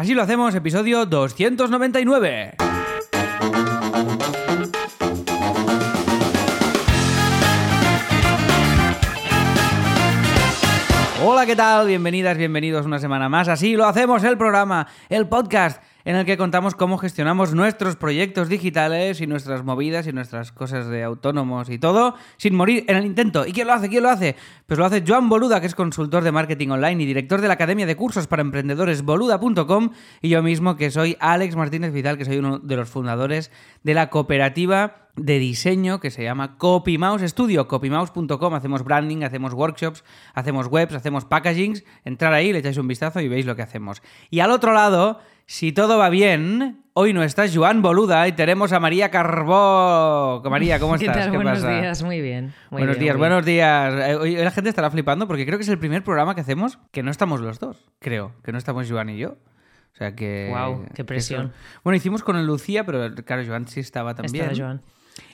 Así lo hacemos, episodio 299. Hola, ¿qué tal? Bienvenidas, bienvenidos una semana más. Así lo hacemos el programa, el podcast en el que contamos cómo gestionamos nuestros proyectos digitales y nuestras movidas y nuestras cosas de autónomos y todo sin morir en el intento. ¿Y quién lo hace? ¿Quién lo hace? Pues lo hace Joan Boluda, que es consultor de marketing online y director de la Academia de Cursos para Emprendedores boluda.com y yo mismo que soy Alex Martínez Vidal, que soy uno de los fundadores de la cooperativa de diseño que se llama CopyMouse Studio, copymouse.com. Hacemos branding, hacemos workshops, hacemos webs, hacemos packagings. Entrar ahí, le echáis un vistazo y veis lo que hacemos. Y al otro lado si todo va bien, hoy no está Joan Boluda y tenemos a María Carbó. María, ¿cómo estás? ¿Qué, tal? buenos días, muy bien. buenos días, buenos días. Eh, hoy la gente estará flipando porque creo que es el primer programa que hacemos que no estamos los dos. Creo, que no estamos Joan y yo. O sea que. ¡Wow! ¡Qué presión! Bueno, hicimos con el Lucía, pero claro, Joan sí estaba también. Estaba Joan.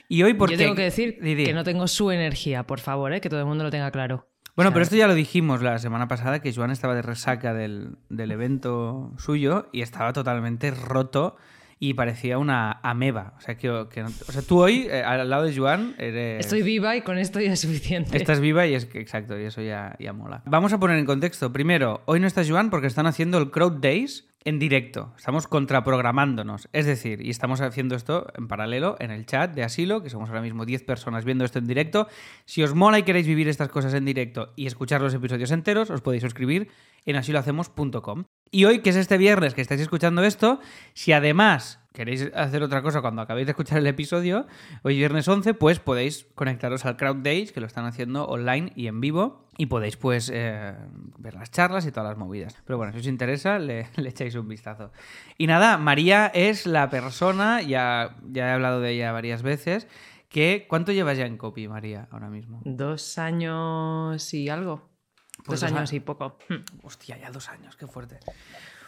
Y hoy porque. Yo tengo que decir que no tengo su energía, por favor, ¿eh? que todo el mundo lo tenga claro. Bueno, pero esto ya lo dijimos la semana pasada, que Joan estaba de resaca del, del evento suyo y estaba totalmente roto y parecía una ameba. O sea, que, o sea tú hoy, eh, al lado de Joan, eres... Estoy viva y con esto ya es suficiente. Estás viva y es exacto, y eso ya, ya mola. Vamos a poner en contexto. Primero, hoy no está Joan porque están haciendo el Crowd Days, en directo, estamos contraprogramándonos. Es decir, y estamos haciendo esto en paralelo en el chat de Asilo, que somos ahora mismo 10 personas viendo esto en directo. Si os mola y queréis vivir estas cosas en directo y escuchar los episodios enteros, os podéis suscribir en asilohacemos.com. Y hoy, que es este viernes que estáis escuchando esto, si además queréis hacer otra cosa cuando acabéis de escuchar el episodio, hoy viernes 11, pues podéis conectaros al Crowd Days, que lo están haciendo online y en vivo, y podéis pues eh, ver las charlas y todas las movidas. Pero bueno, si os interesa, le, echáis un vistazo. Y nada, María es la persona, ya, ya he hablado de ella varias veces, que ¿cuánto llevas ya en copy, María, ahora mismo? Dos años y algo. Pues dos, años y poco. Hostia, ya dos años, qué fuerte.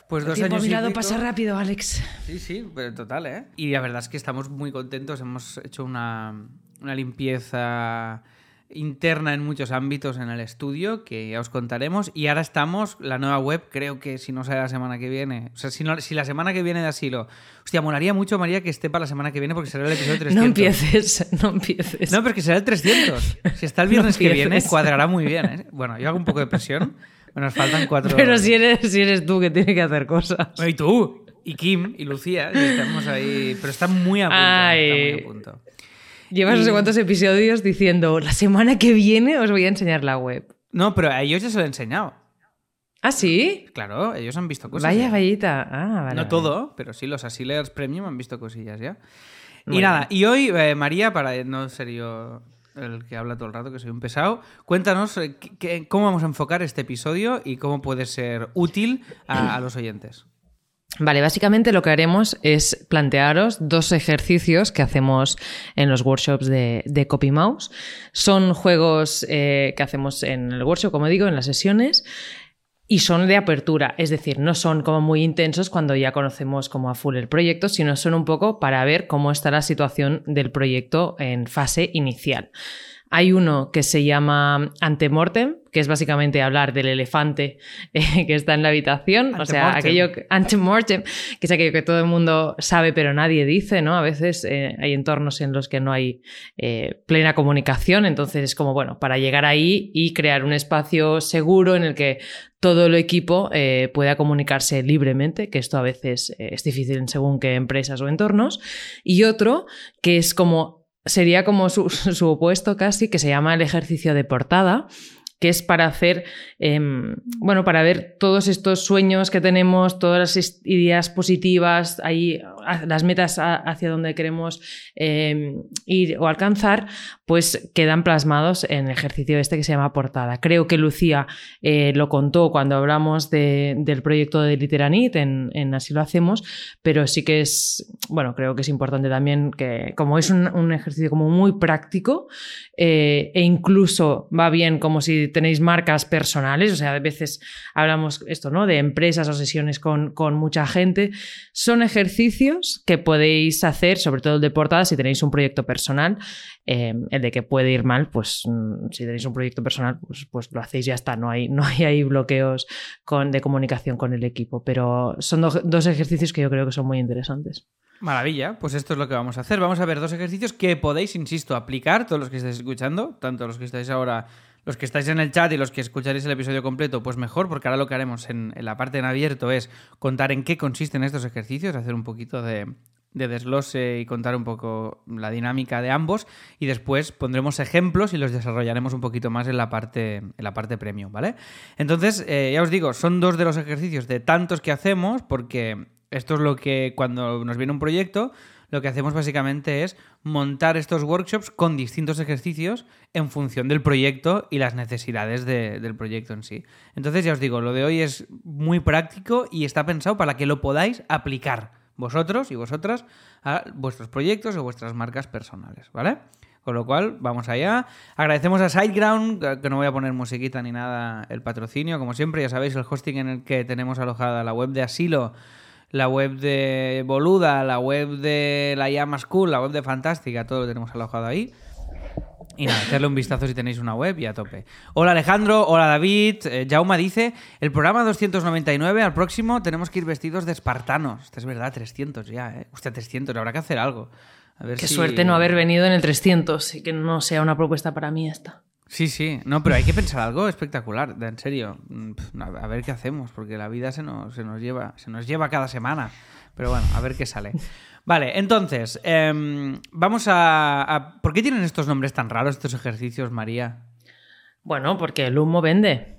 Pues dos años mirado pasa rápido, Alex. Sí, sí, pero total, ¿eh? Y la verdad es que estamos muy contentos. Hemos hecho una, una limpieza interna en muchos ámbitos en el estudio que ya os contaremos y ahora estamos la nueva web creo que si no sale la semana que viene o sea si, no, si la semana que viene de asilo hostia molaría mucho María que esté para la semana que viene porque será el episodio 300 no empieces no empieces no pero que será el 300 si está el viernes que viene cuadrará muy bien ¿eh? bueno yo hago un poco de presión nos faltan cuatro. Pero si eres, si eres tú que tiene que hacer cosas. y tú, y Kim, y Lucía, estamos ahí. Pero está muy a punto. Está muy a punto. Llevas no sé cuántos episodios diciendo, la semana que viene os voy a enseñar la web. No, pero a ellos ya se lo he enseñado. ¿Ah, sí? Claro, ellos han visto cosas. Vaya vallita. Ah, vale, no todo, pero sí, los Asilers Premium han visto cosillas ya. y nada, y hoy, eh, María, para no ser yo el que habla todo el rato, que soy un pesado. Cuéntanos eh, cómo vamos a enfocar este episodio y cómo puede ser útil a, los oyentes. Vale, básicamente lo que haremos es plantearos dos ejercicios que hacemos en los workshops de, de CopyMouse. Son juegos eh, que hacemos en el workshop, como digo, en las sesiones, y son de apertura, es decir, no son como muy intensos cuando ya conocemos como a full el proyecto, sino son un poco para ver cómo está la situación del proyecto en fase inicial. Hay uno que se llama Antemortem, que es básicamente hablar del elefante eh, que está en la habitación, o sea, aquello antemortem, que es aquello que todo el mundo sabe pero nadie dice, ¿no? A veces eh, hay entornos en los que no hay eh, plena comunicación, entonces es como, bueno, para llegar ahí y crear un espacio seguro en el que todo el equipo pueda comunicarse libremente, que esto a veces es difícil en según qué empresas o entornos, y otro que es como sería como su, su, opuesto casi, que se llama el ejercicio de portada, que es para hacer, em, bueno, para ver todos estos sueños que tenemos, todas las ideas positivas, ahí, las metas hacia donde queremos em, ir o alcanzar, pues quedan plasmados en el ejercicio este que se llama portada. Creo que Lucía eh, lo contó cuando hablamos del proyecto de Literanit, en, Así lo hacemos, pero sí que es, bueno, creo que es importante también que como es un, ejercicio como muy práctico eh, e incluso va bien como si tenéis marcas personales, o sea, a veces hablamos esto, ¿no? De empresas o sesiones con, con mucha gente. Son ejercicios que podéis hacer, sobre todo el de portada, si tenéis un proyecto personal. Eh, el de que puede ir mal, pues mm, si tenéis un proyecto personal, pues, pues lo hacéis y ya está. No hay, no hay ahí bloqueos de comunicación con el equipo. Pero son dos ejercicios que yo creo que son muy interesantes. Maravilla, pues esto es lo que vamos a hacer. Vamos a ver dos ejercicios que podéis, insisto, aplicar, todos los que estáis escuchando, tanto los que estáis ahora los que estáis en el chat y los que escucharéis el episodio completo, pues mejor, porque ahora lo que haremos en, la parte en abierto es contar en qué consisten estos ejercicios, hacer un poquito de, desglose y contar un poco la dinámica de ambos y después pondremos ejemplos y los desarrollaremos un poquito más en la parte, en la parte premium, ¿vale? Entonces, eh, ya os digo, son dos de los ejercicios de tantos que hacemos porque esto es lo que cuando nos viene un proyecto lo que hacemos básicamente es montar estos workshops con distintos ejercicios en función del proyecto y las necesidades del proyecto en sí. Entonces ya os digo, lo de hoy es muy práctico y está pensado para que lo podáis aplicar vosotros y vosotras a vuestros proyectos o vuestras marcas personales, ¿vale? Con lo cual, vamos allá. Agradecemos a SiteGround, que no voy a poner musiquita ni nada, el patrocinio. Como siempre, ya sabéis, el hosting en el que tenemos alojada la web de Asilo la web de Boluda, la web de la Llama School, la web de Fantástica, todo lo tenemos alojado ahí. Y nada, echarle un vistazo si tenéis una web y a tope. Hola Alejandro, hola David. Eh, Jauma dice, el programa 299, al próximo tenemos que ir vestidos de espartanos. Esto es verdad, 300 ya, ¿eh? Hostia, 300, habrá que hacer algo. Qué suerte no haber venido en el 300 y que no sea una propuesta para mí esta. Sí, sí, no, pero hay que pensar algo espectacular, en serio. Mm, a ver qué hacemos, porque la vida se nos, se nos, lleva, se nos lleva cada semana. Pero bueno, a ver qué sale. Vale, entonces, em, vamos a, ¿Por qué tienen estos nombres tan raros, estos ejercicios, María? Bueno, porque el humo vende.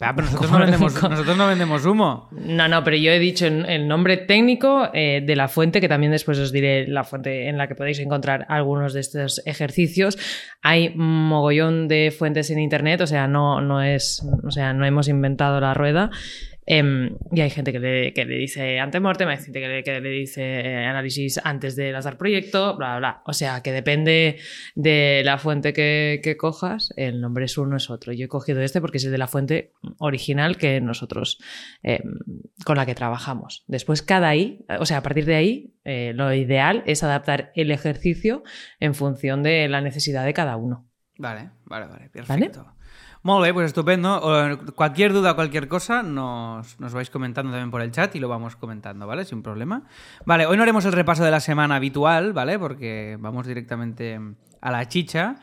Ah, pero nosotros no, vendemos, nosotros no, vendemos, humo. No, no, pero yo he dicho el nombre técnico eh, de la fuente, que también después os diré la fuente en la que podéis encontrar algunos de estos ejercicios. Hay mogollón de fuentes en internet, o sea, no, no es, o sea, no hemos inventado la rueda. Em, y hay gente que le, que le dice antemortem, hay gente que le, que le dice eh, análisis antes de lanzar proyecto, bla, bla, bla. O sea, que depende de la fuente que, que, cojas, el nombre es uno, es otro. Yo he cogido este porque es el de la fuente original que nosotros, em, con la que trabajamos. Después, cada ahí, o sea, a partir de ahí, eh, lo ideal es adaptar el ejercicio en función de la necesidad de cada uno. Vale, vale, vale, perfecto. Muy pues estupendo. Cualquier duda, cualquier cosa, nos, nos, vais comentando también por el chat y lo vamos comentando, ¿vale? Sin problema. Vale, hoy no haremos el repaso de la semana habitual, ¿vale? Porque vamos directamente a la chicha.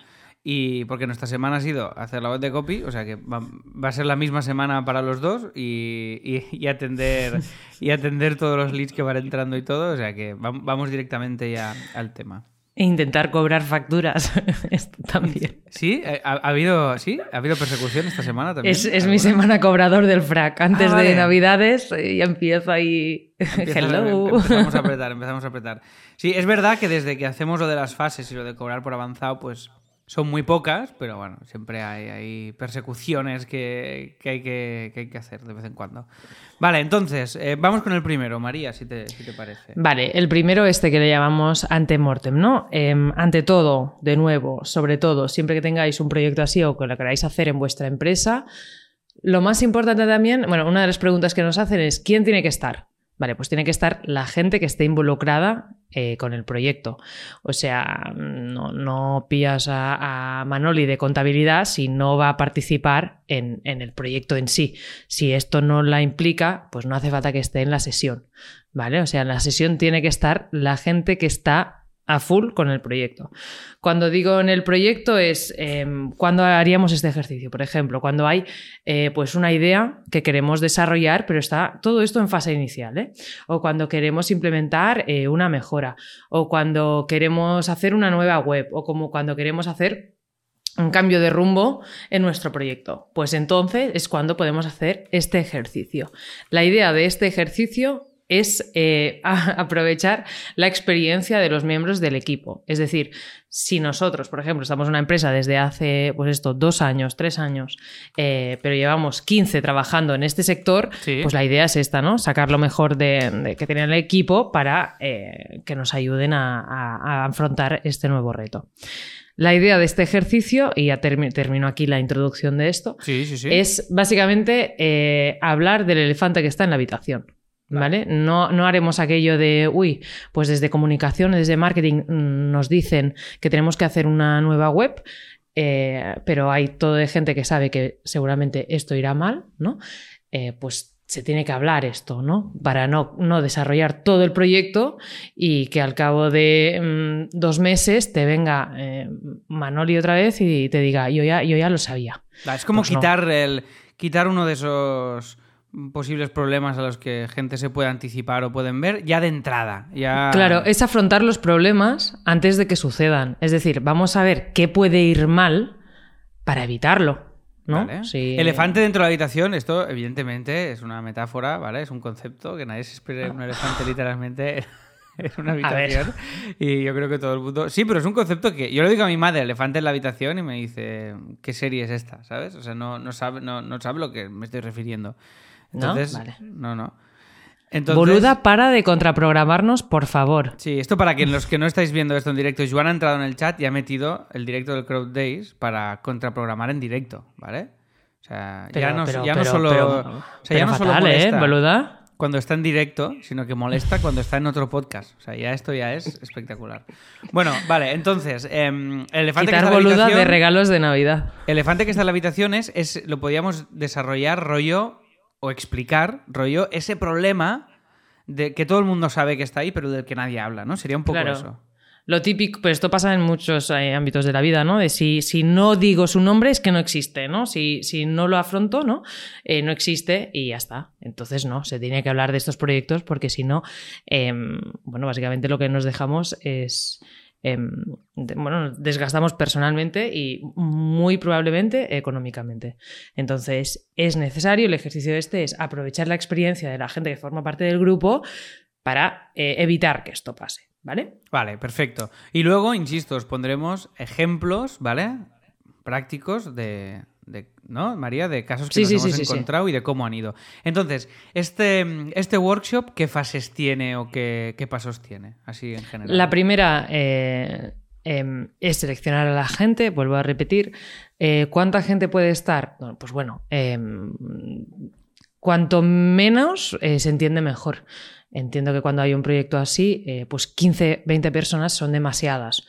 Y porque nuestra semana ha sido hacer la web de copy, o sea que va, a ser la misma semana para los dos y, y, atender, y atender todos los leads que van entrando y todo. O sea que vamos directamente ya al tema. E intentar cobrar facturas. Esto también. Sí, eh, ¿Ha, habido, sí, ha habido persecución esta semana también. Es, mi semana cobrador del frac. Antes ah, de Navidades y empiezo ahí. Hello. Empezamos a apretar, empezamos a apretar. Sí, es verdad que desde que hacemos lo de las fases y lo de cobrar por avanzado, pues son muy pocas, pero bueno, siempre hay, persecuciones que, hay que, hay que, hacer de vez en cuando. Vale, entonces, eh, vamos con el primero, María, si te, parece. Vale, el primero este que le llamamos antemortem, ¿no? Em, ante todo, de nuevo, sobre todo, siempre que tengáis un proyecto así o que lo queráis hacer en vuestra empresa, lo más importante también, bueno, una de las preguntas que nos hacen es, ¿quién tiene que estar? Vale, pues tiene que estar la gente que esté involucrada eh, con el proyecto. O sea, no, no pillas a, Manoli de contabilidad si no va a participar en, en, el proyecto en sí. Si esto no la implica, pues no hace falta que esté en la sesión. ¿Vale? O sea, en la sesión tiene que estar la gente que está a full con el proyecto. Cuando digo en el proyecto es eh, cuando haríamos este ejercicio, por ejemplo, cuando hay eh, pues una idea que queremos desarrollar, pero está todo esto en fase inicial, ¿eh? o cuando queremos implementar eh, una mejora, o cuando queremos hacer una nueva web, o como cuando queremos hacer un cambio de rumbo en nuestro proyecto. Pues entonces es cuando podemos hacer este ejercicio. La idea de este ejercicio es eh, aprovechar la experiencia de los miembros del equipo. Es decir, si nosotros, por ejemplo, estamos en una empresa desde hace, pues esto, dos años, tres años, eh, pero llevamos 15 trabajando en este sector, pues la idea es esta, ¿no? Sacar lo mejor de, que tiene el equipo para eh, que nos ayuden a, afrontar este nuevo reto. La idea de este ejercicio, y ya termino aquí la introducción de esto, es básicamente hablar del elefante que está en la habitación. ¿Vale? No, no haremos aquello de, uy, pues desde comunicación, desde marketing mm, nos dicen que tenemos que hacer una nueva web, eh, pero hay todo de gente que sabe que seguramente esto irá mal, ¿no? Eh, pues se tiene que hablar esto, ¿no? Para no, no desarrollar todo el proyecto y que al cabo de mm, dos meses te venga eh, Manoli otra vez y te diga, yo ya, yo ya lo sabía. Es como Pues no. quitar, el, quitar uno de esos posibles problemas a los que gente se puede anticipar o pueden ver ya de entrada. Ya... Claro, es afrontar los problemas antes de que sucedan. Es decir, vamos a ver qué puede ir mal para evitarlo. ¿no? Vale. Sí. Elefante dentro de la habitación, esto evidentemente es una metáfora, ¿vale? Es un concepto que nadie se espere un elefante literalmente en una habitación. Y yo creo que todo el mundo... Sí, pero es un concepto que yo le digo a mi madre, elefante en la habitación, y me dice, ¿qué serie es esta? ¿Sabes? O sea, no, no, sabe, no, no sabe lo que me estoy refiriendo. ¿No? Entonces, Vale. no, no. Entonces, Boluda, para de contraprogramarnos, por favor. Sí, esto para que los que no estáis viendo esto en directo, Joan ha entrado en el chat y ha metido el directo del Crowd Days para contraprogramar en directo, ¿vale? O sea, ya no, pero- ya no pero- solo, o sea, ya no solo ¿eh, molesta boluda? cuando está en directo, sino que molesta cuando está en otro podcast. O sea, ya esto ya es espectacular. Bueno, vale, entonces, em, el elefante que está en la boluda de habitación- regalos de Navidad. elefante que está en la habitación es, es- lo podíamos desarrollar rollo o explicar rollo ese problema de que todo el mundo sabe que está ahí, pero del que nadie habla, ¿no? Sería un poco Claro. eso. Lo típico, pues esto pasa en muchos eh, ámbitos de la vida, ¿no? De si, si no digo su nombre es que no existe, ¿no? Si, si no lo afronto, ¿no? Eh, no existe y ya está. Entonces, no, se tiene que hablar de estos proyectos porque si no, em, bueno, básicamente lo que nos dejamos es, em, bueno, nos desgastamos personalmente y muy probablemente económicamente. Entonces, es necesario, el ejercicio este es aprovechar la experiencia de la gente que forma parte del grupo para eh, evitar que esto pase, ¿vale? Vale, perfecto. Y luego, insisto, os pondremos ejemplos, ¿vale? Prácticos de, de- ¿no, María? De casos que Sí, nos sí, hemos sí, encontrado y de cómo han ido. Entonces, este, este workshop, ¿qué fases tiene o qué, qué pasos tiene? Así en general. La primera eh, em, es seleccionar a la gente, vuelvo a repetir. Eh, ¿Cuánta gente puede estar? Bueno, pues bueno, em, cuanto menos eh, se entiende mejor. Entiendo que cuando hay un proyecto así, pues 15, 20 personas son demasiadas.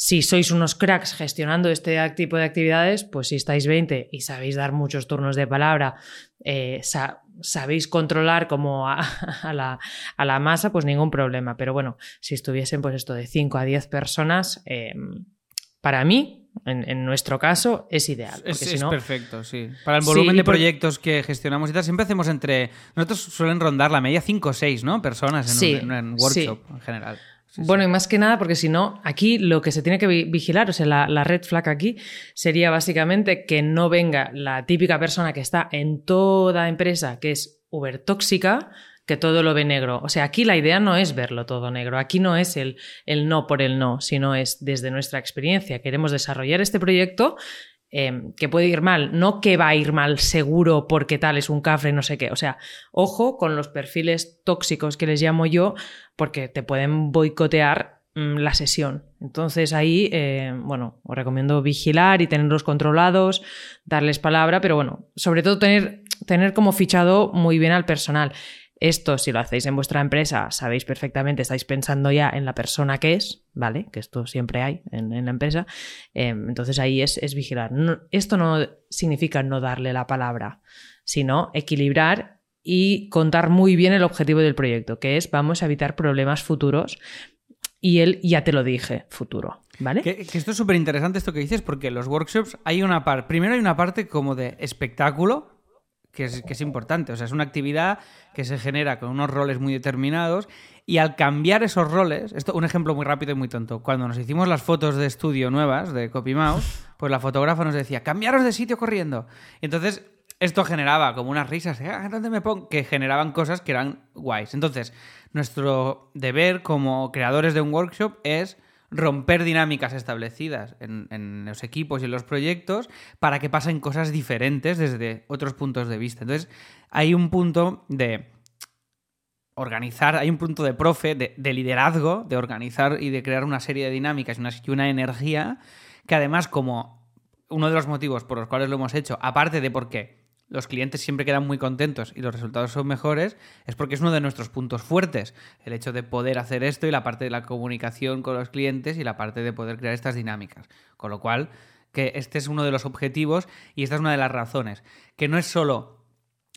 Si sois unos cracks gestionando este tipo de actividades, pues si estáis 20 y sabéis dar muchos turnos de palabra, eh, sa- sabéis controlar como a, a la, a la masa, pues ningún problema. Pero bueno, si estuviesen pues esto de 5 a 10 personas, eh, para mí, en, en nuestro caso, es ideal. Es, si es no, perfecto, sí. Para el volumen de por- proyectos que gestionamos y tal, siempre hacemos entre. Nosotros suelen rondar la media 5 o 6, ¿no? Personas en, Sí, un, en un workshop en general. Sí, Bueno, y más que nada, porque si no, aquí lo que se tiene que vi- vigilar, o sea, la, la red flag aquí sería básicamente que no venga la típica persona que está en toda empresa que es uber tóxica, que todo lo ve negro. O sea, aquí la idea no es verlo todo negro, aquí no es el, el no por el no, sino es desde nuestra experiencia. Queremos desarrollar este proyecto eh, que puede ir mal, no que va a ir mal seguro porque tal es un cafre, no sé qué. O sea, ojo con los perfiles tóxicos que les llamo yo, porque te pueden boicotear mm, la sesión. Entonces ahí, eh, bueno, os recomiendo vigilar y tenerlos controlados, darles palabra, pero bueno, sobre todo tener, tener como fichado muy bien al personal. Esto, si lo hacéis en vuestra empresa, sabéis perfectamente, estáis pensando ya en la persona que es, ¿vale? Que esto siempre hay en, en la empresa. Eh, entonces ahí es, es vigilar. No- esto no significa no darle la palabra, sino equilibrar y contar muy bien el objetivo del proyecto, que es vamos a evitar problemas futuros. Y él ya te lo dije, futuro, ¿vale? Que, esto es súper interesante esto que dices, porque los workshops hay una parte. Primero hay una parte como de espectáculo, que es, que es importante. O sea, es una actividad que se genera con unos roles muy determinados. Y al cambiar esos roles, esto un ejemplo muy rápido y muy tonto. Cuando nos hicimos las fotos de estudio nuevas de Copy Mouse, pues la fotógrafa nos decía, cambiaros de sitio corriendo. Entonces, esto generaba como unas risas, "Ah, ¿dónde me pongo? Que generaban cosas que eran guays. Entonces, nuestro deber como creadores de un workshop es romper dinámicas establecidas en, en los equipos y en los proyectos para que pasen cosas diferentes desde otros puntos de vista. Entonces, hay un punto de organizar, hay un punto de profe, de, de liderazgo, de organizar y de crear una serie de dinámicas y una, y una energía que además como uno de los motivos por los cuales lo hemos hecho, aparte de porque los clientes siempre quedan muy contentos y los resultados son mejores, es porque es uno de nuestros puntos fuertes, el hecho de poder hacer esto y la parte de la comunicación con los clientes y la parte de poder crear estas dinámicas. Con lo cual, que este es uno de los objetivos y esta es una de las razones, que no es solo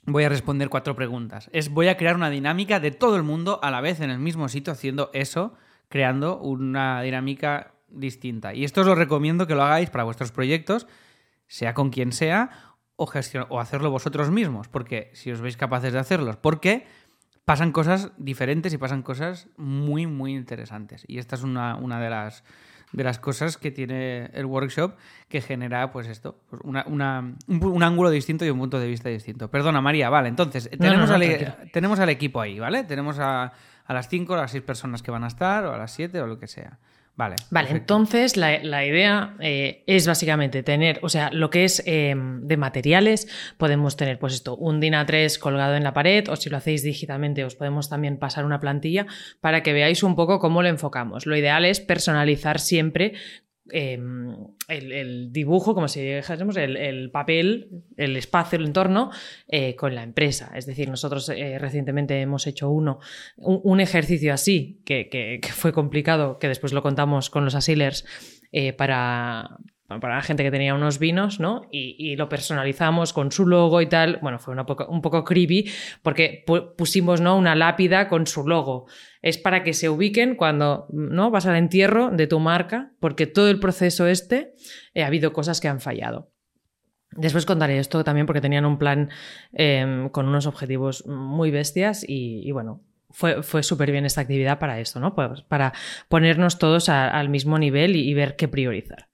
voy a responder cuatro preguntas, es voy a crear una dinámica de todo el mundo a la vez en el mismo sitio haciendo eso, creando una dinámica distinta. Y esto os lo recomiendo que lo hagáis para vuestros proyectos, sea con quien sea o, o hacerlo vosotros mismos, porque si os veis capaces de hacerlos, porque pasan cosas diferentes y pasan cosas muy, muy interesantes. Y esta es una, una de, las, de las cosas que tiene el workshop que genera, pues esto, pues una, una, un, ángulo distinto y un punto de vista distinto. Perdona, María, vale, entonces, tenemos, al, tenemos al equipo ahí, ¿vale? Tenemos a, a las cinco, a las seis personas que van a estar, o a las siete, o lo que sea. Vale. Vale, entonces la, idea eh, es básicamente tener, o sea, lo que es eh, de materiales, podemos tener, pues esto, un DIN A3 colgado en la pared, o si lo hacéis digitalmente, os podemos también pasar una plantilla para que veáis un poco cómo lo enfocamos. Lo ideal es personalizar siempre Em, el, dibujo, como si dijésemos, el, papel, el espacio, el entorno eh, con la empresa. Es decir, nosotros eh, recientemente hemos hecho uno, un, ejercicio así, que, fue complicado, que después lo contamos con los asilers eh, para, para la gente que tenía unos vinos, ¿no? Y, lo personalizamos con su logo y tal. Bueno, fue un poco creepy porque pusimos, ¿no? Una lápida con su logo. Es para que se ubiquen cuando, ¿no? Vas al entierro de tu marca, porque todo el proceso este eh, ha habido cosas que han fallado. Después contaré esto también porque tenían un plan em, con unos objetivos muy bestias y, bueno, fue, fue súper bien esta actividad para esto, ¿no? Pues para ponernos todos al mismo nivel y, ver qué priorizar.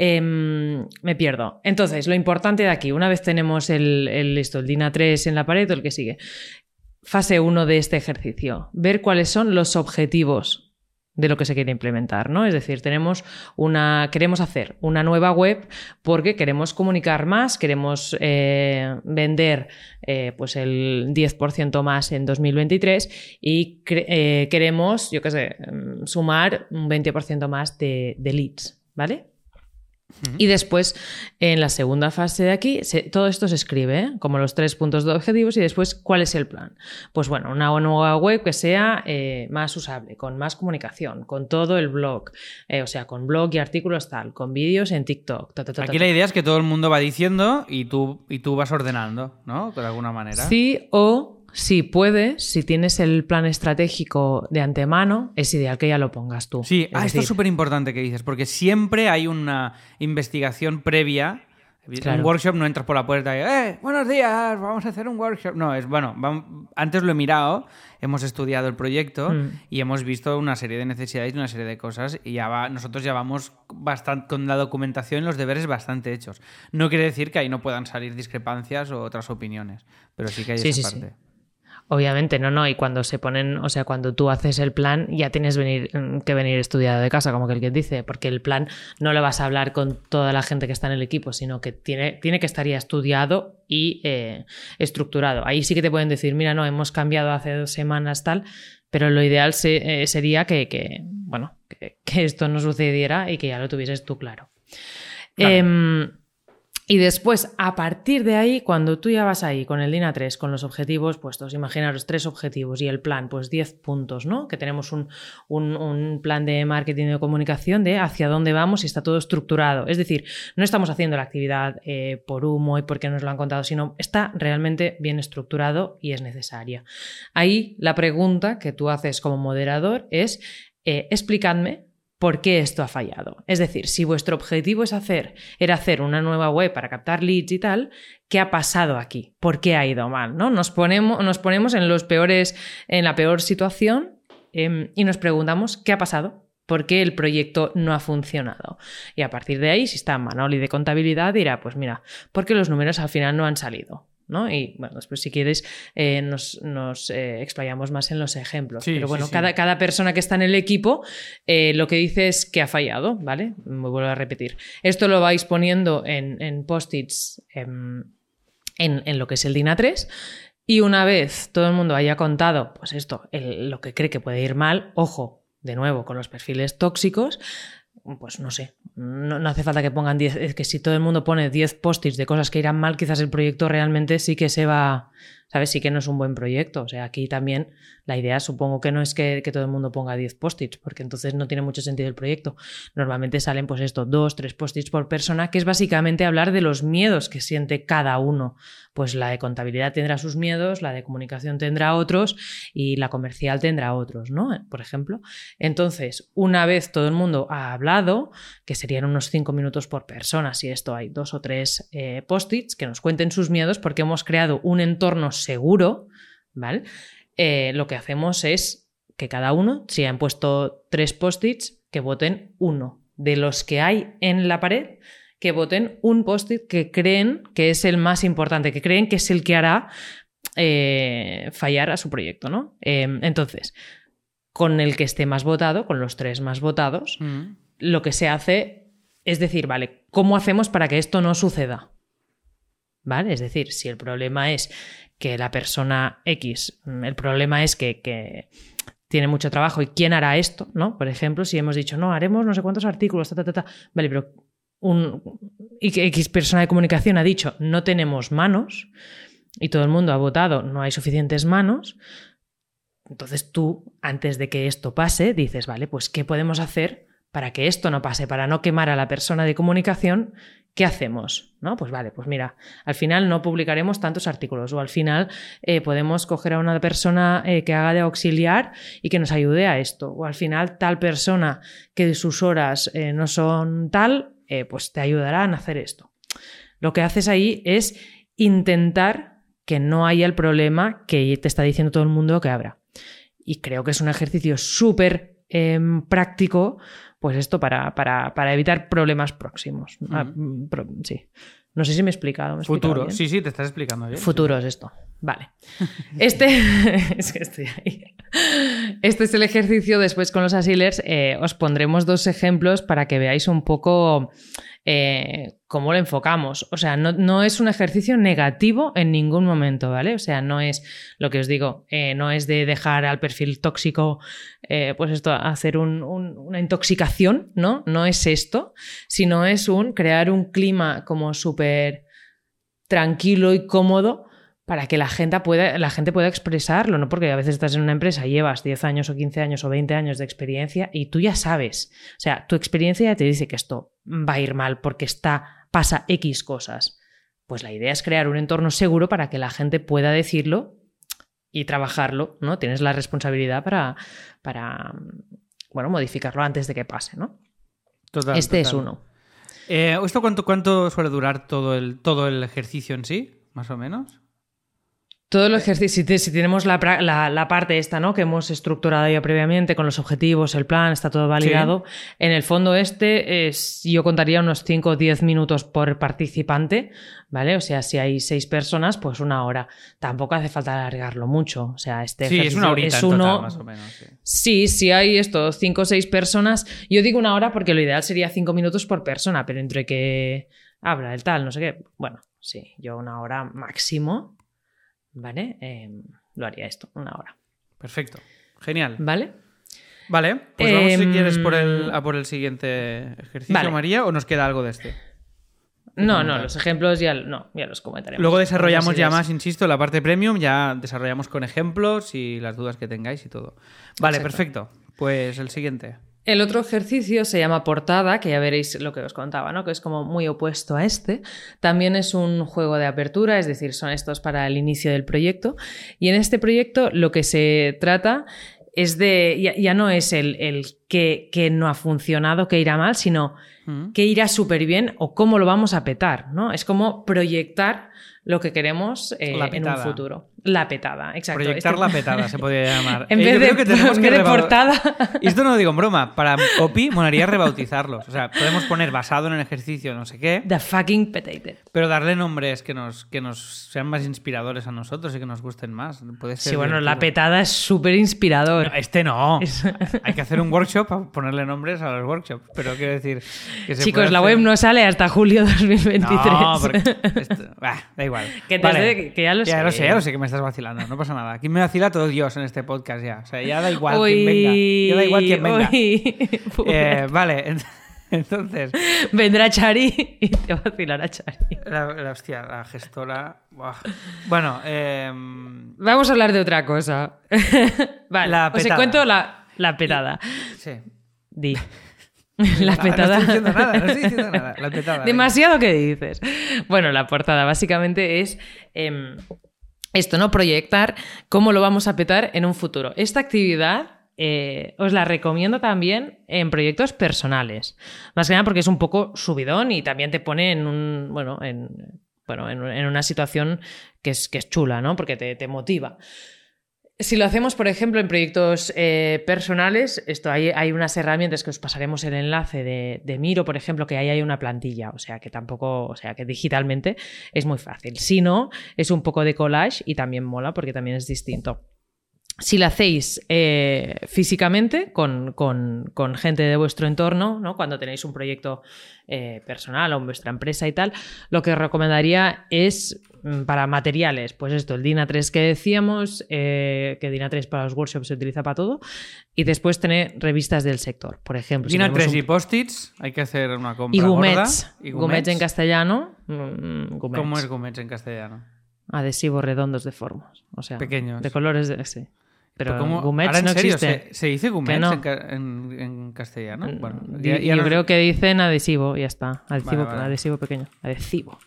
Em, me pierdo. Entonces, lo importante de aquí, una vez tenemos el, el, listo, el DINA 3 en la pared o el que sigue, fase 1 de este ejercicio, ver cuáles son los objetivos de lo que se quiere implementar, ¿no? Es decir, tenemos una, queremos hacer una nueva web porque queremos comunicar más, queremos eh, vender eh, pues el 10% más en 2023 y eh, queremos, yo qué sé, mm, sumar un 20% más de, de leads, ¿vale? Y después, en la segunda fase de aquí, todo esto se escribe, ¿eh? como los tres puntos de objetivos y después, ¿cuál es el plan? Pues bueno, una nueva web que sea eh, más usable, con más comunicación, con todo el blog, eh, o sea, con blog y artículos tal, con vídeos en TikTok. aquí la idea es que todo el mundo va diciendo y tú, y tú vas ordenando, ¿no? De alguna manera. Sí, o si puedes, si tienes el plan estratégico de antemano, es ideal que ya lo pongas tú. Sí, ah, esto es súper importante que dices, porque siempre hay una investigación previa. Un workshop no entras por la puerta y, ¡eh! Buenos días, vamos a hacer un workshop. No, es bueno, antes lo he mirado, hemos estudiado el proyecto mm. y hemos visto una serie de necesidades y una serie de cosas y ya va, nosotros ya vamos bastante, con la documentación y los deberes bastante hechos. No quiere decir que ahí no puedan salir discrepancias o otras opiniones, pero sí que hay esa parte. Obviamente, no, no. Y cuando se ponen, o sea, cuando tú haces el plan, ya tienes venir, mm, que venir estudiado de casa, como que el que dice, porque el plan no le vas a hablar con toda la gente que está en el equipo, sino que tiene, tiene que estar ya estudiado y eh, estructurado. Ahí sí que te pueden decir, mira, no, hemos cambiado hace dos semanas tal, pero lo ideal eh, sería que, bueno, que, esto no sucediera y que ya lo tuvieses tú claro. Em, y después, a partir de ahí, cuando tú ya vas ahí con el DINA 3, con los objetivos puestos, imaginaros tres objetivos y el plan, pues 10 puntos, ¿no? Que tenemos un, plan de marketing de comunicación de hacia dónde vamos y está todo estructurado. Es decir, no estamos haciendo la actividad eh, por humo y porque nos lo han contado, sino está realmente bien estructurado y es necesaria. Ahí la pregunta que tú haces como moderador es, eh, por qué esto ha fallado. Es decir, si vuestro objetivo es hacer, era hacer una nueva web para captar leads y tal, ¿qué ha pasado aquí? ¿Por qué ha ido mal? ¿no? Nos, ponemos, nos ponemos en, los peores, en la peor situación em, y nos preguntamos qué ha pasado. ¿Por qué el proyecto no ha funcionado? Y a partir de ahí, si está Manoli de contabilidad, dirá, pues mira, porque los números al final no han salido. Y bueno, después si quieres eh, nos, eh, explayamos más en los ejemplos. Pero bueno, Cada, cada, persona que está en el equipo eh, lo que dice es que ha fallado, ¿vale? Me vuelvo a repetir. Esto lo vais poniendo en, en post-its em, en, lo que es el DINA 3. Y una vez todo el mundo haya contado, pues esto, lo que cree que puede ir mal, ojo, de nuevo, con los perfiles tóxicos, pues no sé, no, no hace falta que pongan 10, es que si todo el mundo pone 10 post-its de cosas que irán mal, quizás el proyecto realmente sí que se va, ¿sabes? Sí que no es un buen proyecto. O sea, aquí también la idea supongo que no es que, todo el mundo ponga 10 post-its, porque entonces no tiene mucho sentido el proyecto. Normalmente salen pues esto, dos, tres post-its por persona, que es básicamente hablar de los miedos que siente cada uno. Pues la de contabilidad tendrá sus miedos, la de comunicación tendrá otros y la comercial tendrá otros, ¿no? Por ejemplo. Entonces, una vez todo el mundo ha hablado, que serían unos 5 minutos por persona, si esto hay dos o tres eh, post-its, que nos cuenten sus miedos, porque hemos creado un entorno seguro, ¿vale? Eh, lo que hacemos es que cada uno, si han puesto tres post-its, que voten uno. De los que hay en la pared, que voten un post-it que creen que es el más importante, que creen que es el que hará eh, fallar a su proyecto, ¿no? Eh, entonces, con el que esté más votado, con los tres más votados, Mm. lo que se hace es decir, vale, ¿cómo hacemos para que esto no suceda? ¿Vale? Es decir, si el problema es que la persona X, mm, el problema es que, que tiene mucho trabajo y quién hará esto, ¿no? Por ejemplo, si hemos dicho, no, haremos no sé cuántos artículos, ta, ta, ta, ta. Vale, pero un, X persona de comunicación ha dicho, no tenemos manos, y todo el mundo ha votado, no hay suficientes manos, entonces tú, antes de que esto pase, dices, vale, pues ¿qué podemos hacer para que esto no pase, para no quemar a la persona de comunicación? ¿Qué hacemos? ¿No? Pues vale, pues mira, al final no publicaremos tantos artículos o al final eh, podemos coger a una persona eh, que haga de auxiliar y que nos ayude a esto. O al final tal persona que sus horas eh, no son tal, pues te ayudarán a hacer esto. Lo que haces ahí es intentar que no haya el problema que te está diciendo todo el mundo que habrá. Y creo que es un ejercicio súper em, práctico, pues esto para, para- para evitar problemas próximos. Ah, mm, pro- sí. No sé si me he explicado. ¿me he Futuro. Sí, sí, te estás explicando bien. Futuro es esto. Vale. Este es que estoy ahí. Este es el ejercicio. Después con los asilers eh, os pondremos dos ejemplos para que veáis un poco eh, cómo lo enfocamos. O sea, no, no es un ejercicio negativo en ningún momento, ¿vale? O sea, no es lo que os digo, eh, no es de dejar al perfil tóxico, eh, pues esto, hacer un- un- una intoxicación, ¿no? No es esto, sino es un crear un clima como súper tranquilo y cómodo para que la gente, pueda, la gente pueda expresarlo, ¿no? Porque a veces estás en una empresa, llevas 10 años o 15 años o 20 años de experiencia y tú ya sabes, o sea, tu experiencia ya te dice que esto va a ir mal porque está, pasa X cosas. Pues la idea es crear un entorno seguro para que la gente pueda decirlo y trabajarlo, ¿no? Tienes la responsabilidad para, para bueno, modificarlo antes de que pase, ¿no? Total, este es uno. Eh, ¿Esto cuánto, cuánto suele durar todo el, todo el ejercicio en sí? Más o menos. Todo el ejercicio, si, te- si tenemos la, pra- la- la parte esta, ¿no? Que hemos estructurado ya previamente con los objetivos, el plan, está todo validado. En el fondo este es, yo contaría unos 5 o 10 minutos por participante, ¿vale? O sea, si hay seis personas, pues una hora. Tampoco hace falta alargarlo mucho. O sea, este sí, es una horita es en uno, total, más o menos. sí. Sí, si hay esto, cinco o seis personas. Yo digo una hora porque lo ideal sería cinco minutos por persona, pero entre que habla el tal, no sé qué. Bueno, sí, yo una hora máximo, ¿vale? Eh, lo haría esto, una hora. Perfecto. Genial. ¿Vale? Vale, pues vamos si Em, quieres por el, a por el siguiente ejercicio, Vale. María, o nos queda algo de este. No, no, los ejemplos ya, no, ya los comentaremos. Luego desarrollamos ya más, insisto, la parte premium, ya desarrollamos con ejemplos y las dudas que tengáis y todo. Vale, Exacto. perfecto. Pues el siguiente. El otro ejercicio se llama portada, que ya veréis lo que os contaba, ¿no? Que es como muy opuesto a este. También es un juego de apertura, es decir, son estos para el inicio del proyecto. Y en este proyecto lo que se trata es de. Ya, ya no es el, el qué, qué no ha funcionado, qué irá mal, sino Mm. qué irá súper bien o cómo lo vamos a petar, ¿no? Es como proyectar lo que queremos eh, en un futuro. La petada, exacto. Proyectar Este- la petada se podría llamar. En Eh, vez de, creo que tenemos en que de portada. Y esto no lo digo en broma. Para copy molaría rebautizarlos. O sea, podemos poner basado en el ejercicio no sé qué, The fucking petated. pero darle nombres que nos, que nos sean más inspiradores a nosotros y que nos gusten más. Puede ser Sí, bueno, la petada es súper inspirador. No, Este no. Es- Hay que hacer un workshop para ponerle nombres a los workshops. Pero quiero decir. Que se Chicos, la hacer- web no sale hasta julio 2023. No, porque esto- bah, da igual. Que sé- ya lo Ya lo sé. sé, ya lo sé que me estás vacilando. No pasa nada. Aquí me vacila todo Dios en este podcast ya. O sea, ya da igual Uy, quién venga. Ya da igual quién venga. uy. Eh, vale. Entonces, Vendrá Chari y te vacilará Chari. la, la- hostia, la gestora. buah. Bueno, em, Vamos a hablar de otra cosa. vale, La os cuento la, la petada. sí. Di. La petada. No estoy diciendo nada, no estoy diciendo nada. La petada. venga. Demasiado que dices. Bueno, la portada básicamente es em, esto, ¿no? Proyectar cómo lo vamos a petar en un futuro. Esta actividad eh, os la recomiendo también en proyectos personales. Más que nada porque es un poco subidón y también te pone en un. Bueno, en. Bueno, en, en una situación que es, que es chula, ¿no? Porque te, te motiva. Si lo hacemos, por ejemplo, en proyectos eh, personales, esto hay, unas herramientas que os pasaremos el enlace de, de Miro, por ejemplo, que ahí hay una plantilla, o sea que tampoco, o sea que digitalmente es muy fácil. Si no, es un poco de collage y también mola porque también es distinto. Si lo hacéis eh, físicamente con, con- con gente de vuestro entorno, ¿no? cuando tenéis un proyecto eh, personal o en vuestra empresa y tal, lo que os recomendaría es mm, para materiales, pues esto, el DIN A3 que decíamos, eh, que DIN A3 para los workshops se utiliza para todo, y después tener revistas del sector, por ejemplo. si Gina tenemos 3 un- y post-its, hay que hacer una compra y gorda. gumets, gumets en castellano, mm, gumets. ¿Cómo es gumets en castellano? adhesivos redondos de formas, o sea, Pequeños. de colores, de, sí. Pero ¿Cómo- gumets no serio, existe. ¿se, se dice gumets no. en, ca- en- en castellano? Bueno, Mm, ya- ya yo creo que dicen adhesivo y ya está. Adhesivo, Vale, vale. adhesivo pequeño. Adhesivo.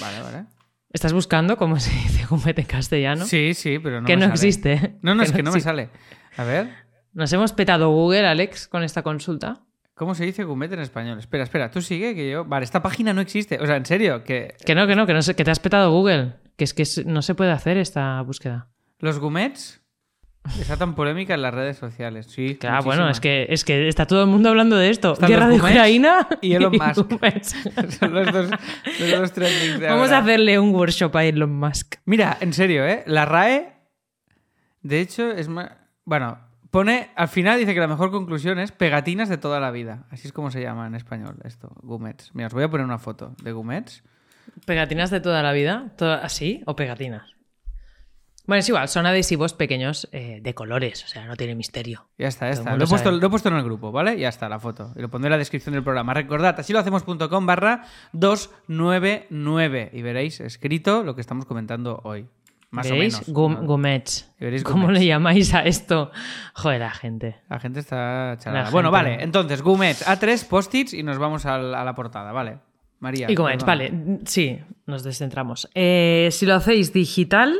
Vale, vale. ¿Estás buscando cómo se dice gumet en castellano? Sí, sí, pero no que me no sale. existe. No, no, es que no me sale. A ver, Nos hemos petado Google, Alex, con esta consulta. ¿cómo se dice gumet en español? Espera, espera, tú sigue que yo... Vale, esta página no existe. O sea, en serio, que Que no, que no, que no que te has petado Google. Que es que no se puede hacer esta búsqueda. los gumets está tan polémica en las redes sociales. Sí, Claro, bueno, es que, es que está todo el mundo hablando de esto. Están Guerra de Ucrania y Elon Musk. Son los dos, los dos de Vamos ahora. a hacerle un workshop a Elon Musk. Mira, en serio, ¿eh? La RAE, de hecho, es más... Bueno, pone... Al final dice que la mejor conclusión es pegatinas de toda la vida. Así es como se llama en español esto, gumets. Mira, os voy a poner una foto de gumets. ¿Pegatinas de toda la vida? ¿Toda- ¿Así? ¿O pegatinas? Bueno, es igual, son adhesivos pequeños eh, de colores, o sea, no tiene misterio. Ya está, ya está. Lo he, puesto, sabe. lo he puesto en el grupo, ¿vale? Ya está la foto. Y lo pondré en la descripción del programa. Recordad, así lo hacemos.com barra 299 y veréis escrito lo que estamos comentando hoy. Más o menos. Gum- ¿no? gumets. Y veréis ¿Cómo gumets. le llamáis a esto? Joder, la gente. La gente está chalada. La Bueno, gente- vale. Entonces, gumets, A3, post-its y nos vamos a la portada, ¿vale? María. Y gumets, vale, sí, nos descentramos. Eh, si lo hacéis digital,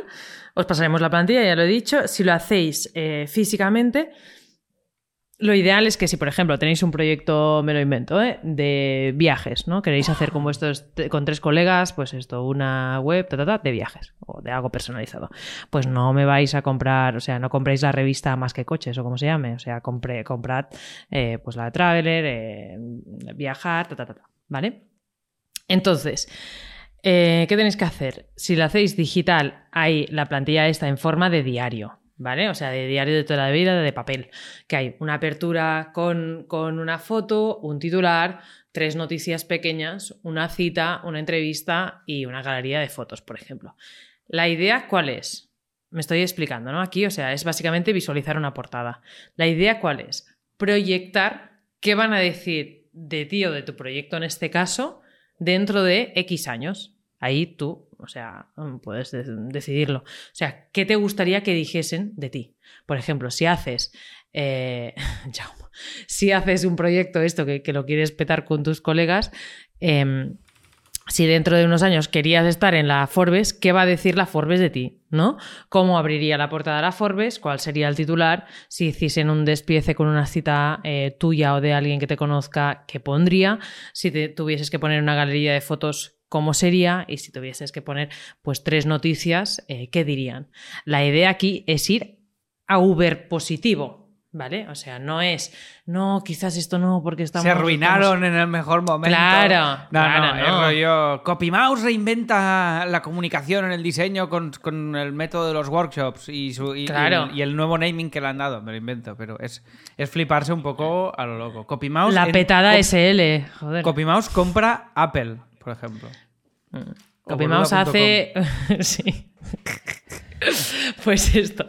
os pasaremos la plantilla, ya lo he dicho. Si lo hacéis eh, físicamente, lo ideal es que si, por ejemplo, tenéis un proyecto, me lo invento, ¿eh? de viajes, ¿no? Queréis hacer como estos t- con tres colegas, pues esto, una web, ta, ta, ta, de viajes o de algo personalizado. Pues no me vais a comprar, o sea, no compréis la revista Más que Coches o como se llame, o sea, compré, comprad eh, pues la de Traveler, eh, viajar, ta, ta, ta, ta, ¿vale? Entonces, eh, ¿qué tenéis que hacer? Si lo hacéis digital, hay la plantilla esta en forma de diario, ¿vale? O sea, de diario de toda la vida, de papel. Que hay una apertura con, con una foto, un titular, tres noticias pequeñas, una cita, una entrevista y una galería de fotos, por ejemplo. La idea, ¿cuál es? Me estoy explicando, ¿no? Aquí, o sea, es básicamente visualizar una portada. La idea, ¿cuál es? Proyectar qué van a decir de ti o de tu proyecto en este caso dentro de X años. Ahí tú, o sea, mm, puedes de- decidirlo. O sea, ¿qué te gustaría que dijesen de ti? Por ejemplo, si haces. eh, si haces un proyecto, esto que, que lo quieres petar con tus colegas, em, si dentro de unos años querías estar en la Forbes, ¿qué va a decir la Forbes de ti? ¿No? ¿Cómo abriría la portada de la Forbes? ¿Cuál sería el titular? Si hiciesen un despiece con una cita eh, tuya o de alguien que te conozca, ¿qué pondría? Si te tuvieses que poner una galería de fotos, ¿cómo sería? Y si tuvieses que poner pues tres noticias, eh, ¿qué dirían? La idea aquí es ir a Uber positivo. ¿Vale? O sea, no es, no, quizás esto no, porque estamos. Se arruinaron en el mejor momento. Claro, No, claro, no, no. rollo. CopyMouse reinventa la comunicación en el diseño con, con el método de los workshops y, su, y, Claro. y el, y el nuevo naming que le han dado. Me lo invento, pero es, es fliparse un poco a lo loco. CopyMouse. La petada SL, joder. CopyMouse compra Apple, por ejemplo. O CopyMouse hace. sí. pues esto.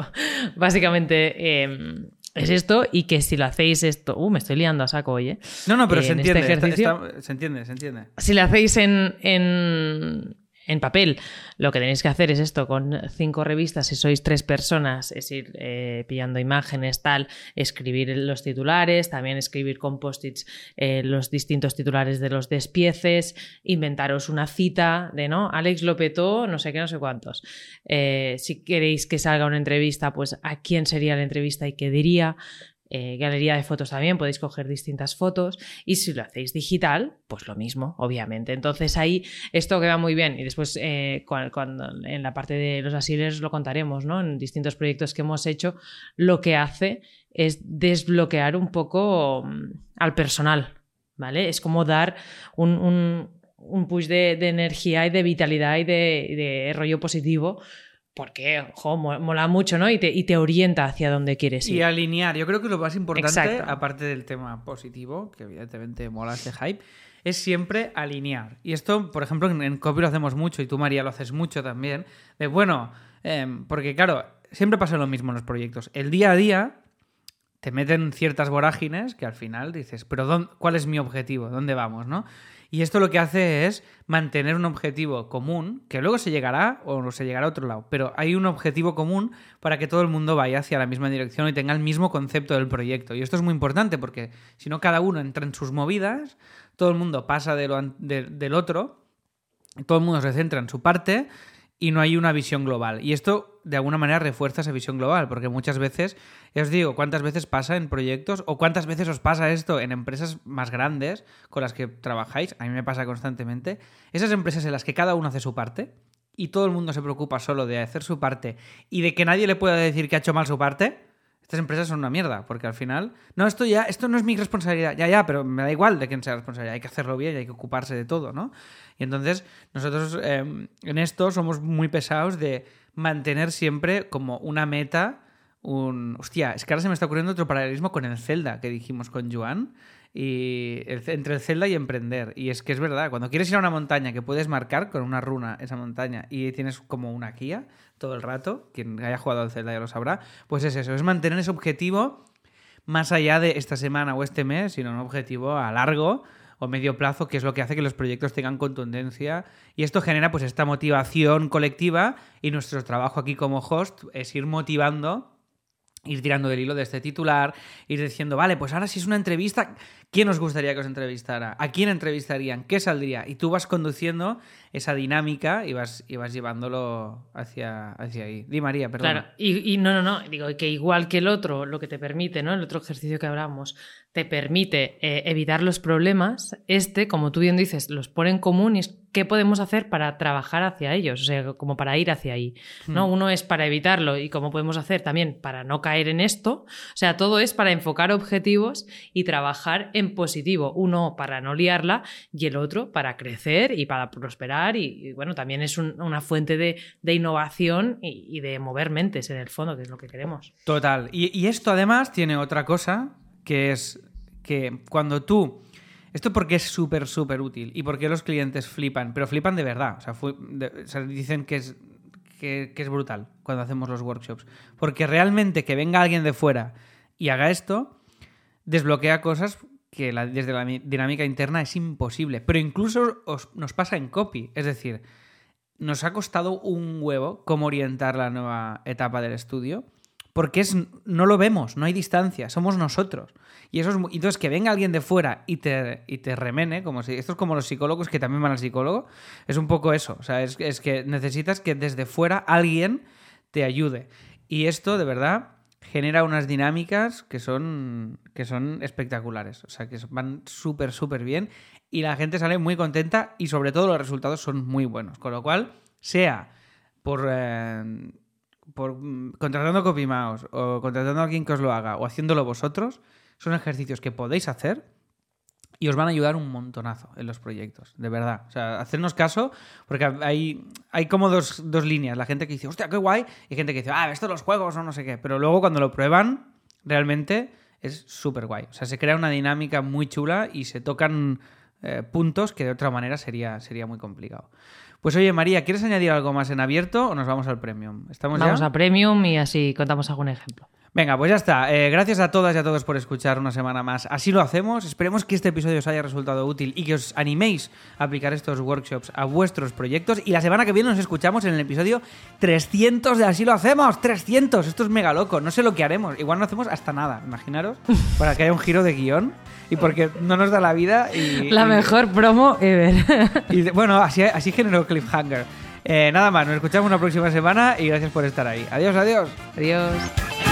Básicamente, eh, es esto y que si lo hacéis esto, uh, me estoy liando a saco hoy, ¿eh? No, no, pero Eh, se este entiende. está- ejercicio- está- se entiende, se entiende. Si lo hacéis en, en, en papel, lo que tenéis que hacer es esto, con cinco revistas, si sois tres personas, es ir eh, pillando imágenes, tal, escribir los titulares, también escribir con post-its eh, los distintos titulares de los despieces, inventaros una cita de, ¿no? Alex lo petó, no sé qué, no sé cuántos. Eh, si queréis que salga una entrevista, pues a quién sería la entrevista y qué diría. Eh, galería de fotos también, podéis coger distintas fotos y si lo hacéis digital, pues lo mismo, obviamente. Entonces ahí esto queda muy bien y después eh, cuan- cuando, en la parte de los asiles lo contaremos, ¿no? En distintos proyectos que hemos hecho, lo que hace es desbloquear un poco mm, al personal, ¿vale? Es como dar un, un- push de, energía y de vitalidad y de rollo positivo. Porque, jo, mo- mola mucho, ¿no? Y te, y te orienta hacia donde quieres ir. Y alinear, yo creo que lo más importante, Exacto. aparte del tema positivo, que evidentemente mola este hype, es siempre alinear. Y esto, por ejemplo, en, en copy lo hacemos mucho y tú, María, lo haces mucho también. De bueno, em, porque claro, siempre pasa lo mismo en los proyectos. El día a día te meten ciertas vorágines que al final dices, pero ¿dónde- ¿cuál es mi objetivo? ¿Dónde vamos? ¿no? Y esto lo que hace es mantener un objetivo común, que luego se llegará o se llegará a otro lado, pero hay un objetivo común para que todo el mundo vaya hacia la misma dirección y tenga el mismo concepto del proyecto. Y esto es muy importante porque si no cada uno entra en sus movidas, todo el mundo pasa de lo del otro, todo el mundo se centra en su parte y no hay una visión global. Y esto de alguna manera refuerza esa visión global, porque muchas veces, ya os digo, cuántas veces pasa en proyectos o cuántas veces os pasa esto en empresas más grandes con las que trabajáis, a mí me pasa constantemente, esas empresas en las que cada uno hace su parte y todo el mundo se preocupa solo de hacer su parte y de que nadie le pueda decir que ha hecho mal su parte, estas empresas son una mierda, porque al final, no, esto ya, esto no es mi responsabilidad, ya, ya, pero me da igual de quién sea responsabilidad, hay que hacerlo bien y hay que ocuparse de todo, ¿no? Y entonces, nosotros eh, en esto somos muy pesados de mantener siempre como una meta, un... Hostia, es que ahora se me está ocurriendo otro paralelismo con el Zelda que dijimos con Joan, y entre el Zelda y emprender. Y es que es verdad, cuando quieres ir a una montaña que puedes marcar con una runa esa montaña y tienes como una guía todo el rato, quien haya jugado al Zelda ya lo sabrá, pues es eso, es mantener ese objetivo más allá de esta semana o este mes, sino un objetivo a largo o medio plazo, que es lo que hace que los proyectos tengan contundencia. Y esto genera pues esta motivación colectiva y nuestro trabajo aquí como host es ir motivando ir tirando del hilo de este titular, ir diciendo, vale, pues ahora si es una entrevista, ¿quién os gustaría que os entrevistara? ¿A quién entrevistarían? ¿Qué saldría? Y tú vas conduciendo esa dinámica y vas, y vas llevándolo hacia, hacia ahí. Di María, perdón. Claro, y, no, no, no, digo que igual que el otro, lo que te permite, ¿no? El otro ejercicio que hablamos, te permite eh, evitar los problemas, este, como tú bien dices, los pone en común y qué podemos hacer para trabajar hacia ellos, o sea, como para ir hacia ahí, ¿no? Hmm. Uno es para evitarlo y cómo podemos hacer también para no caer en esto, o sea, todo es para enfocar objetivos y trabajar en positivo, uno para no liarla y el otro para crecer y para prosperar y, y, bueno, también es un- una fuente de, de innovación y, y de mover mentes en el fondo, que es lo que queremos. Total. Y, y esto además tiene otra cosa, que es que cuando tú... Esto porque es súper, súper útil y porque los clientes flipan, pero flipan de verdad. O sea, dicen que es, que, es brutal cuando hacemos los workshops. Porque realmente que venga alguien de fuera y haga esto, desbloquea cosas que desde la mi- dinámica interna es imposible. Pero incluso os- nos pasa en copy. Es decir, nos ha costado un huevo cómo orientar la nueva etapa del estudio. Porque es, no lo vemos, no hay distancia, somos nosotros. Y eso es, entonces, que venga alguien de fuera y te, y te remene, como si. Esto es como los psicólogos que también van al psicólogo. Es un poco eso. O sea, es, es que necesitas que desde fuera alguien te ayude. Y esto, de verdad, genera unas dinámicas que son, que son espectaculares. O sea, que van súper, súper bien. Y la gente sale muy contenta y, sobre todo, los resultados son muy buenos. Con lo cual, sea por. eh, por mm, contratando CopyMouse o contratando a alguien que os lo haga o haciéndolo vosotros, son ejercicios que podéis hacer y os van a ayudar un montonazo en los proyectos, de verdad. O sea, hacernos caso, porque hay, hay como dos, dos líneas. La gente que dice, hostia, qué guay, y gente que dice, ah, esto los juegos o no sé qué. Pero luego cuando lo prueban, realmente es súper guay. O sea, se crea una dinámica muy chula y se tocan eh, puntos que de otra manera sería, sería muy complicado. Pues oye, María, ¿quieres añadir algo más en abierto o nos vamos al premium? ¿Estamos Vamos ya? a Premium y así contamos algún ejemplo. Venga, pues ya está. Eh, gracias a todas y a todos por escuchar una semana más. Así lo hacemos. Esperemos que este episodio os haya resultado útil y que os animéis a aplicar estos workshops a vuestros proyectos. Y la semana que viene nos escuchamos en el episodio 300 de Así lo hacemos. 300. Esto es mega loco. No sé lo que haremos. Igual no hacemos hasta nada. Imaginaros. Para que haya un giro de guion. Y porque no nos da la vida. Y, La y- mejor promo ever. y bueno, así, así generó Cliffhanger. Eh, nada más. Nos escuchamos la próxima semana y gracias por estar ahí. Adiós, adiós. Adiós.